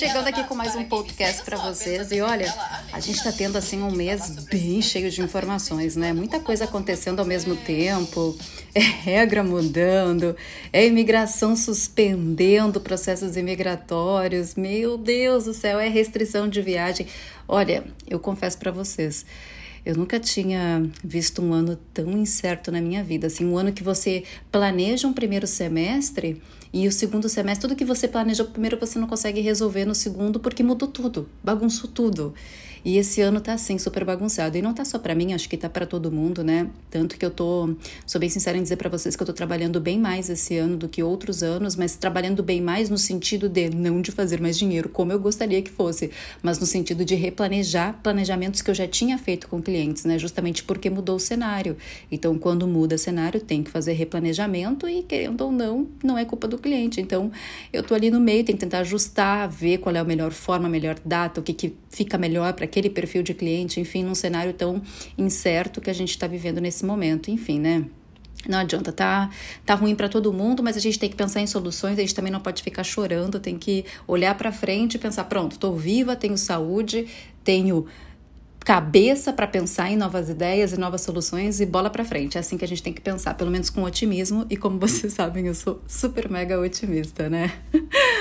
chegando aqui com mais um podcast para vocês e olha, a gente está tendo assim um mês bem cheio de informações, né? Muita coisa acontecendo ao mesmo tempo, é regra mudando, é imigração suspendendo processos imigratórios. Meu Deus do céu, é restrição de viagem. Olha, eu confesso para vocês, eu nunca tinha visto um ano tão incerto na minha vida. Assim, um ano que você planeja um primeiro semestre e o segundo semestre, tudo que você planejou primeiro você não consegue resolver no segundo porque mudou tudo, bagunçou tudo. E esse ano tá assim, super bagunçado. E não tá só para mim, acho que tá para todo mundo, né? Tanto que eu tô, sou bem sincera em dizer para vocês que eu tô trabalhando bem mais esse ano do que outros anos, mas trabalhando bem mais no sentido de não de fazer mais dinheiro, como eu gostaria que fosse, mas no sentido de replanejar planejamentos que eu já tinha feito com clientes, né? Justamente porque mudou o cenário. Então, quando muda cenário, tem que fazer replanejamento e querendo ou não, não é culpa do cliente. Então, eu tô ali no meio, tem que tentar ajustar, ver qual é a melhor forma, a melhor data, o que, que fica melhor para aquele perfil de cliente, enfim, num cenário tão incerto que a gente está vivendo nesse momento, enfim, né? Não adianta, tá, tá ruim para todo mundo, mas a gente tem que pensar em soluções, a gente também não pode ficar chorando, tem que olhar para frente e pensar, pronto, tô viva, tenho saúde, tenho cabeça para pensar em novas ideias e novas soluções e bola para frente. É assim que a gente tem que pensar, pelo menos com otimismo. E como vocês sabem, eu sou super mega otimista, né?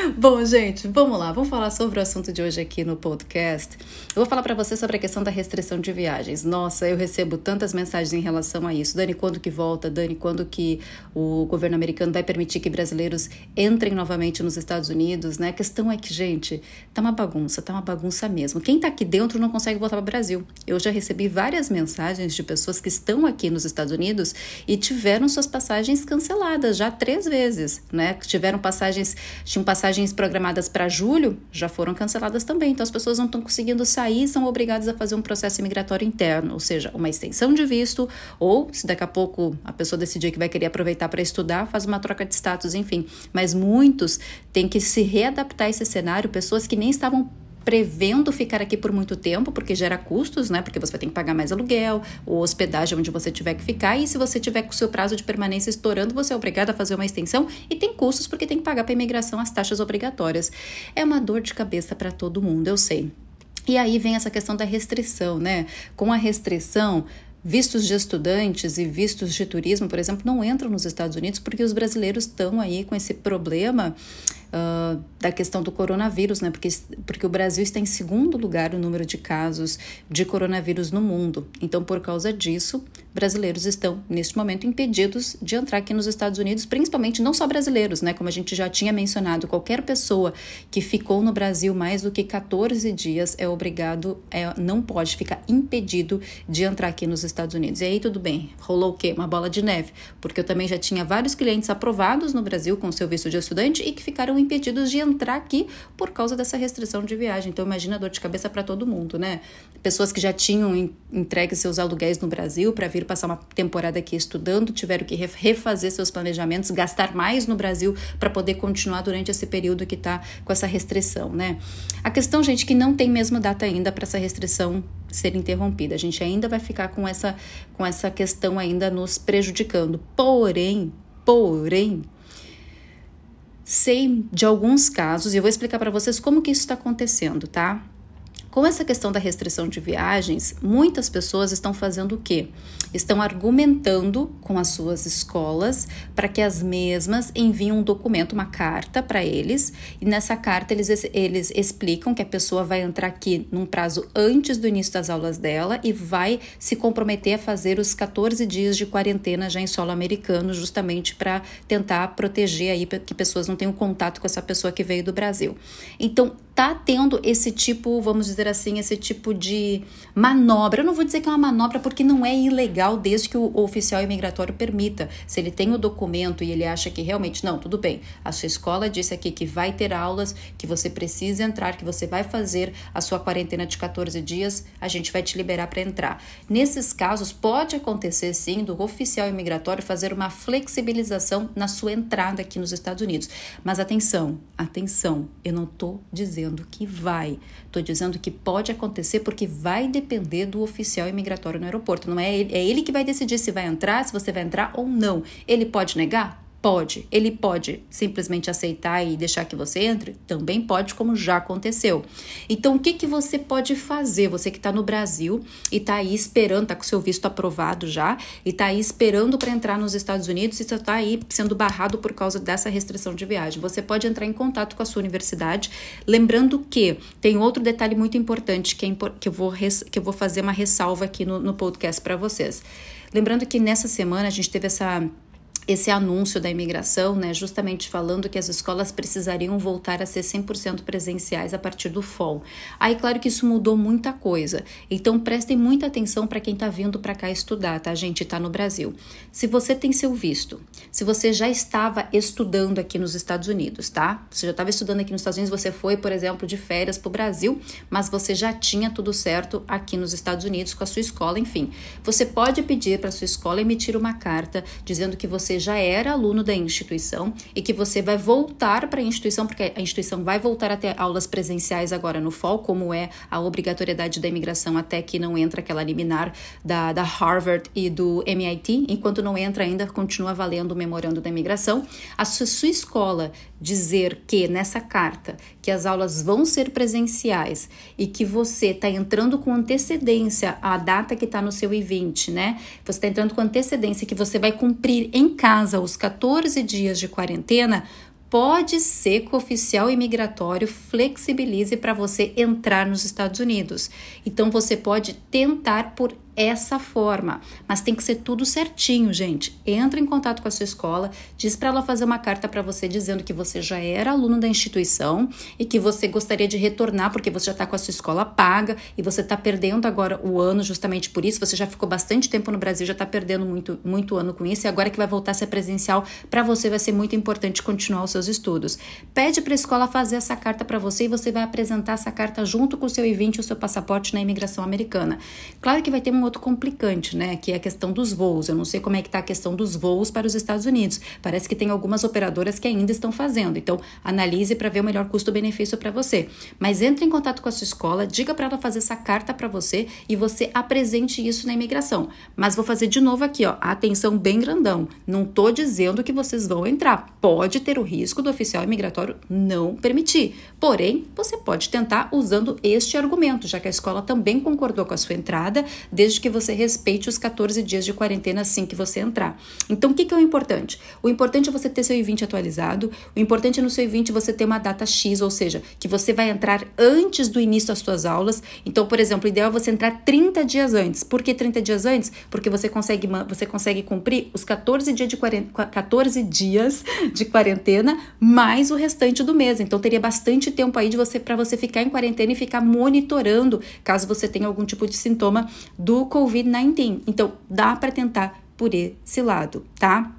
Bom, gente, vamos lá. Vamos falar sobre o assunto de hoje aqui no podcast. Eu vou falar para vocês sobre a questão da restrição de viagens. Nossa, eu recebo tantas mensagens em relação a isso. Dani, quando que volta? Dani, quando que o governo americano vai permitir que brasileiros entrem novamente nos Estados Unidos, né? A questão é que, gente, tá uma bagunça, tá uma bagunça mesmo. Quem tá aqui dentro não consegue voltar para o. Brasil. Eu já recebi várias mensagens de pessoas que estão aqui nos Estados Unidos e tiveram suas passagens canceladas já três vezes, né? Tiveram passagens, tinham passagens programadas para julho, já foram canceladas também. Então as pessoas não estão conseguindo sair, são obrigadas a fazer um processo imigratório interno, ou seja, uma extensão de visto, ou se daqui a pouco a pessoa decidir que vai querer aproveitar para estudar, faz uma troca de status, enfim. Mas muitos têm que se readaptar a esse cenário, pessoas que nem estavam prevendo ficar aqui por muito tempo, porque gera custos, né? Porque você vai ter que pagar mais aluguel, ou hospedagem onde você tiver que ficar, e se você tiver com o seu prazo de permanência estourando, você é obrigado a fazer uma extensão e tem custos porque tem que pagar para a imigração as taxas obrigatórias. É uma dor de cabeça para todo mundo, eu sei. E aí vem essa questão da restrição, né? Com a restrição, Vistos de estudantes e vistos de turismo, por exemplo, não entram nos Estados Unidos porque os brasileiros estão aí com esse problema uh, da questão do coronavírus, né? Porque, porque o Brasil está em segundo lugar no número de casos de coronavírus no mundo. Então, por causa disso, brasileiros estão, neste momento, impedidos de entrar aqui nos Estados Unidos, principalmente não só brasileiros, né? Como a gente já tinha mencionado, qualquer pessoa que ficou no Brasil mais do que 14 dias é obrigado, é, não pode ficar impedido de entrar aqui nos Estados Unidos. E aí tudo bem, rolou o quê? Uma bola de neve, porque eu também já tinha vários clientes aprovados no Brasil com seu visto de estudante e que ficaram impedidos de entrar aqui por causa dessa restrição de viagem. Então imagina a dor de cabeça para todo mundo, né? Pessoas que já tinham entregue seus aluguéis no Brasil para vir passar uma temporada aqui estudando, tiveram que refazer seus planejamentos, gastar mais no Brasil para poder continuar durante esse período que está com essa restrição, né? A questão, gente, que não tem mesmo data ainda para essa restrição ser interrompida. A gente ainda vai ficar com essa, com essa questão ainda nos prejudicando. Porém, porém, sei de alguns casos e eu vou explicar para vocês como que isso está acontecendo, tá? Com essa questão da restrição de viagens, muitas pessoas estão fazendo o quê? Estão argumentando com as suas escolas para que as mesmas enviem um documento, uma carta para eles, e nessa carta eles, eles explicam que a pessoa vai entrar aqui num prazo antes do início das aulas dela e vai se comprometer a fazer os 14 dias de quarentena já em solo americano, justamente para tentar proteger aí que pessoas não tenham contato com essa pessoa que veio do Brasil. Então, tá tendo esse tipo, vamos dizer assim, esse tipo de manobra. Eu não vou dizer que é uma manobra porque não é ilegal desde que o oficial imigratório permita. Se ele tem o documento e ele acha que realmente, não, tudo bem, a sua escola disse aqui que vai ter aulas, que você precisa entrar, que você vai fazer a sua quarentena de 14 dias, a gente vai te liberar para entrar. Nesses casos, pode acontecer sim do oficial imigratório fazer uma flexibilização na sua entrada aqui nos Estados Unidos. Mas atenção, atenção, eu não estou dizendo que vai. Estou dizendo que pode acontecer porque vai depender do oficial imigratório no aeroporto. Não é ele, é ele que vai decidir se vai entrar, se você vai entrar ou não. Ele pode negar? Pode. Ele pode simplesmente aceitar e deixar que você entre? Também pode, como já aconteceu. Então, o que, que você pode fazer? Você que está no Brasil e está aí esperando, está com seu visto aprovado já, e está aí esperando para entrar nos Estados Unidos e está aí sendo barrado por causa dessa restrição de viagem. Você pode entrar em contato com a sua universidade. Lembrando que tem outro detalhe muito importante que, é, que, eu, vou que eu vou fazer uma ressalva aqui no, no podcast para vocês. Lembrando que nessa semana a gente teve essa esse anúncio da imigração, né, justamente falando que as escolas precisariam voltar a ser 100% presenciais a partir do fall. Aí, claro que isso mudou muita coisa. Então, prestem muita atenção para quem está vindo para cá estudar, tá? Gente está no Brasil. Se você tem seu visto, se você já estava estudando aqui nos Estados Unidos, tá? Você já estava estudando aqui nos Estados Unidos, você foi, por exemplo, de férias para o Brasil, mas você já tinha tudo certo aqui nos Estados Unidos com a sua escola, enfim. Você pode pedir para sua escola emitir uma carta dizendo que você já era aluno da instituição e que você vai voltar para a instituição, porque a instituição vai voltar a ter aulas presenciais agora no fall, como é a obrigatoriedade da imigração até que não entra aquela liminar da, da Harvard e do MIT. Enquanto não entra ainda, continua valendo o memorando da imigração. A sua, sua escola dizer que nessa carta que as aulas vão ser presenciais e que você está entrando com antecedência a data que está no seu I-20, né? Você está entrando com antecedência que você vai cumprir em casa os 14 dias de quarentena, pode ser que o oficial imigratório flexibilize para você entrar nos Estados Unidos. Então você pode tentar por essa forma. Mas tem que ser tudo certinho, gente. Entra em contato com a sua escola, diz para ela fazer uma carta para você dizendo que você já era aluno da instituição e que você gostaria de retornar porque você já está com a sua escola paga e você está perdendo agora o ano justamente por isso. Você já ficou bastante tempo no Brasil, já está perdendo muito, muito ano com isso e agora que vai voltar a ser presencial, para você vai ser muito importante continuar os seus estudos. Pede para a escola fazer essa carta para você e você vai apresentar essa carta junto com o seu I-20 e o seu passaporte na imigração americana. Claro que vai ter um outro complicante, né? Que é a questão dos voos. Eu não sei como é que está a questão dos voos para os Estados Unidos. Parece que tem algumas operadoras que ainda estão fazendo. Então, analise para ver o melhor custo-benefício para você. Mas entre em contato com a sua escola, diga para ela fazer essa carta para você e você apresente isso na imigração. Mas vou fazer de novo aqui, ó. Atenção bem grandão. Não tô dizendo que vocês vão entrar. Pode ter o risco do oficial imigratório não permitir. Porém, você pode tentar usando este argumento, já que a escola também concordou com a sua entrada, desde desde que você respeite os 14 dias de quarentena assim que você entrar. Então, o que, que é o importante? O importante é você ter seu I-20 atualizado, o importante é no seu I-20 você ter uma data X, ou seja, que você vai entrar antes do início das suas aulas. Então, por exemplo, o ideal é você entrar 30 dias antes. Por que 30 dias antes? Porque você consegue, você consegue cumprir os 14 dias de, 14 dias de quarentena mais o restante do mês. Então, teria bastante tempo aí de você para você ficar em quarentena e ficar monitorando caso você tenha algum tipo de sintoma do Covid-19. Então, dá para tentar por esse lado, tá?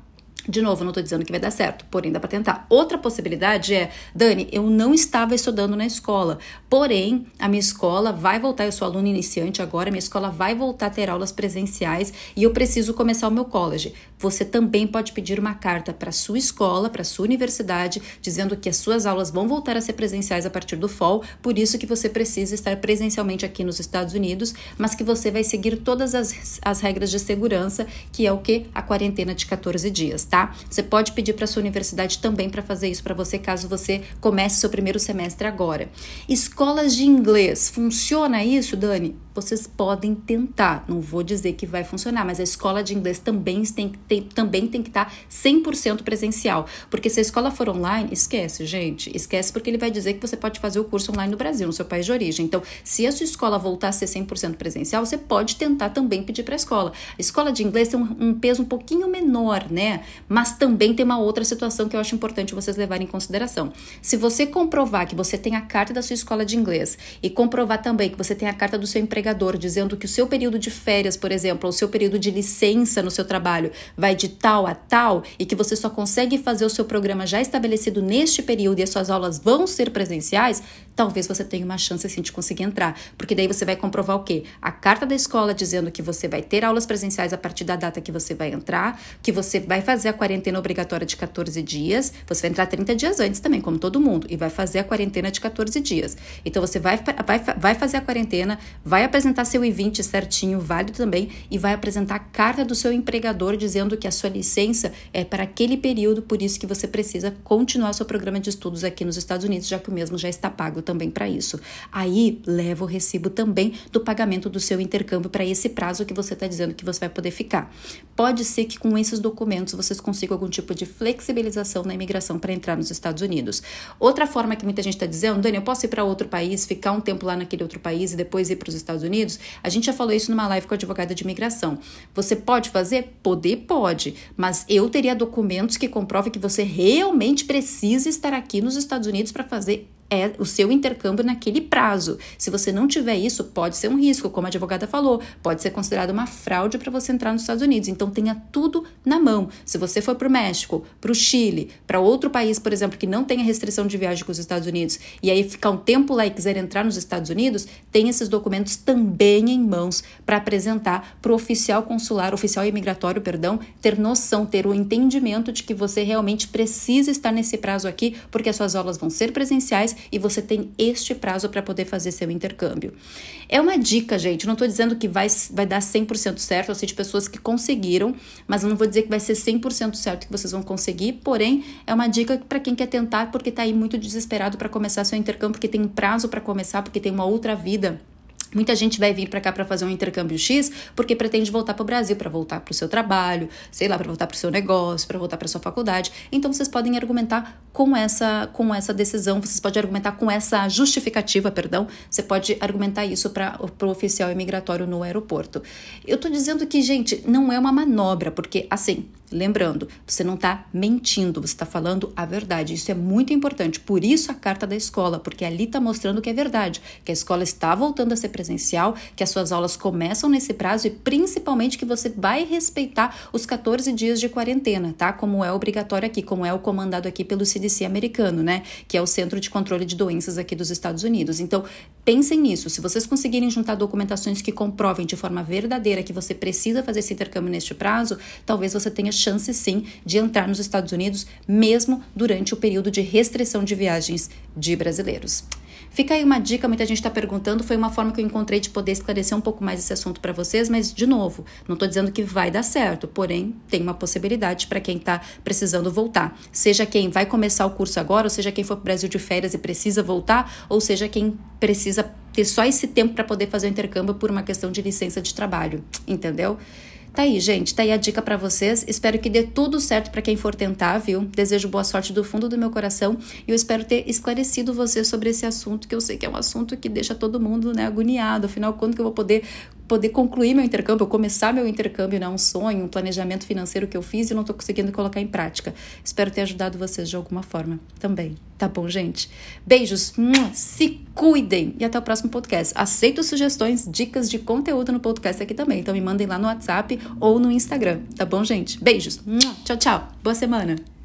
De novo, não estou dizendo que vai dar certo, porém dá para tentar. Outra possibilidade é, Dani, eu não estava estudando na escola, porém a minha escola vai voltar, eu sou aluna iniciante agora, minha escola vai voltar a ter aulas presenciais e eu preciso começar o meu college. Você também pode pedir uma carta para sua escola, para sua universidade, dizendo que as suas aulas vão voltar a ser presenciais a partir do fall, por isso que você precisa estar presencialmente aqui nos Estados Unidos, mas que você vai seguir todas as, as regras de segurança, que é o que? A quarentena de 14 dias tá? Você pode pedir para sua universidade também para fazer isso para você, caso você comece seu primeiro semestre agora. Escolas de inglês, funciona isso, Dani? vocês podem tentar. Não vou dizer que vai funcionar, mas a escola de inglês também tem, tem, também tem que estar 100% presencial. Porque se a escola for online, esquece, gente. Esquece porque ele vai dizer que você pode fazer o curso online no Brasil, no seu país de origem. Então, se a sua escola voltar a ser 100% presencial, você pode tentar também pedir para a escola. A escola de inglês tem um, um peso um pouquinho menor, né? Mas também tem uma outra situação que eu acho importante vocês levarem em consideração. Se você comprovar que você tem a carta da sua escola de inglês e comprovar também que você tem a carta do seu empregador, dizendo que o seu período de férias, por exemplo, ou o seu período de licença no seu trabalho vai de tal a tal e que você só consegue fazer o seu programa já estabelecido neste período e as suas aulas vão ser presenciais, talvez você tenha uma chance assim de conseguir entrar, porque daí você vai comprovar o quê? A carta da escola dizendo que você vai ter aulas presenciais a partir da data que você vai entrar, que você vai fazer quarentena obrigatória de 14 dias, você vai entrar 30 dias antes também, como todo mundo, e vai fazer a quarentena de 14 dias. Então você vai, vai, vai fazer a quarentena, vai apresentar seu I-20 certinho, válido também, e vai apresentar a carta do seu empregador dizendo que a sua licença é para aquele período, por isso que você precisa continuar seu programa de estudos aqui nos Estados Unidos, já que o mesmo já está pago também para isso. Aí leva o recibo também do pagamento do seu intercâmbio para esse prazo que você está dizendo que você vai poder ficar. Pode ser que com esses documentos vocês consigam algum tipo de flexibilização na imigração para entrar nos Estados Unidos. Outra forma que muita gente está dizendo, Dani, eu posso ir para outro país, ficar um tempo lá naquele outro país e depois ir para os Estados Unidos? A gente já falou isso numa live com a advogada de imigração. Você pode fazer? Poder pode, mas eu teria documentos que comprovem que você realmente precisa estar aqui nos Estados Unidos para fazer é o seu intercâmbio naquele prazo. Se você não tiver isso, pode ser um risco, como a advogada falou, pode ser considerado uma fraude para você entrar nos Estados Unidos. Então tenha tudo na mão. Se você for para o México, para o Chile, para outro país, por exemplo, que não tenha restrição de viagem com os Estados Unidos, e aí ficar um tempo lá e quiser entrar nos Estados Unidos, tenha esses documentos também em mãos para apresentar para o oficial consular, oficial imigratório, perdão, ter noção, ter o entendimento de que você realmente precisa estar nesse prazo aqui, porque as suas aulas vão ser presenciais e você tem este prazo para poder fazer seu intercâmbio. É uma dica, gente. Não estou dizendo que vai, vai dar 100% certo. Eu sei de pessoas que conseguiram, mas não vou dizer que vai ser 100% certo que vocês vão conseguir. Porém, é uma dica para quem quer tentar, porque está aí muito desesperado para começar seu intercâmbio, porque tem um prazo para começar, porque tem uma outra vida Muita gente vai vir para cá para fazer um intercâmbio X porque pretende voltar para o Brasil, para voltar para o seu trabalho, sei lá, para voltar para o seu negócio, para voltar para sua faculdade. Então vocês podem argumentar com essa com essa decisão, vocês podem argumentar com essa justificativa, perdão. Você pode argumentar isso para o oficial imigratório no aeroporto. Eu estou dizendo que, gente, não é uma manobra, porque assim, Lembrando, você não está mentindo, você está falando a verdade. Isso é muito importante. Por isso a carta da escola, porque ali está mostrando que é verdade, que a escola está voltando a ser presencial, que as suas aulas começam nesse prazo e principalmente que você vai respeitar os 14 dias de quarentena, tá? Como é obrigatório aqui, como é o comandado aqui pelo CDC americano, né? Que é o Centro de Controle de Doenças aqui dos Estados Unidos. Então, pensem nisso. Se vocês conseguirem juntar documentações que comprovem de forma verdadeira que você precisa fazer esse intercâmbio neste prazo, talvez você tenha chance sim de entrar nos Estados Unidos, mesmo durante o período de restrição de viagens de brasileiros. Fica aí uma dica, muita gente está perguntando, foi uma forma que eu encontrei de poder esclarecer um pouco mais esse assunto para vocês, mas de novo, não estou dizendo que vai dar certo, porém tem uma possibilidade para quem está precisando voltar. Seja quem vai começar o curso agora, ou seja quem for para o Brasil de férias e precisa voltar, ou seja quem precisa ter só esse tempo para poder fazer o intercâmbio por uma questão de licença de trabalho, entendeu? Tá aí, gente, tá aí a dica para vocês. Espero que dê tudo certo para quem for tentar, viu? Desejo boa sorte do fundo do meu coração e eu espero ter esclarecido você sobre esse assunto, que eu sei que é um assunto que deixa todo mundo, né, agoniado. Afinal, quando que eu vou poder poder concluir meu intercâmbio, começar meu intercâmbio, né? Um sonho, um planejamento financeiro que eu fiz e não estou conseguindo colocar em prática. Espero ter ajudado vocês de alguma forma também. Tá bom, gente? Beijos, se cuidem e até o próximo podcast. Aceito sugestões, dicas de conteúdo no podcast aqui também. Então me mandem lá no WhatsApp ou no Instagram, tá bom, gente? Beijos, tchau, tchau. Boa semana.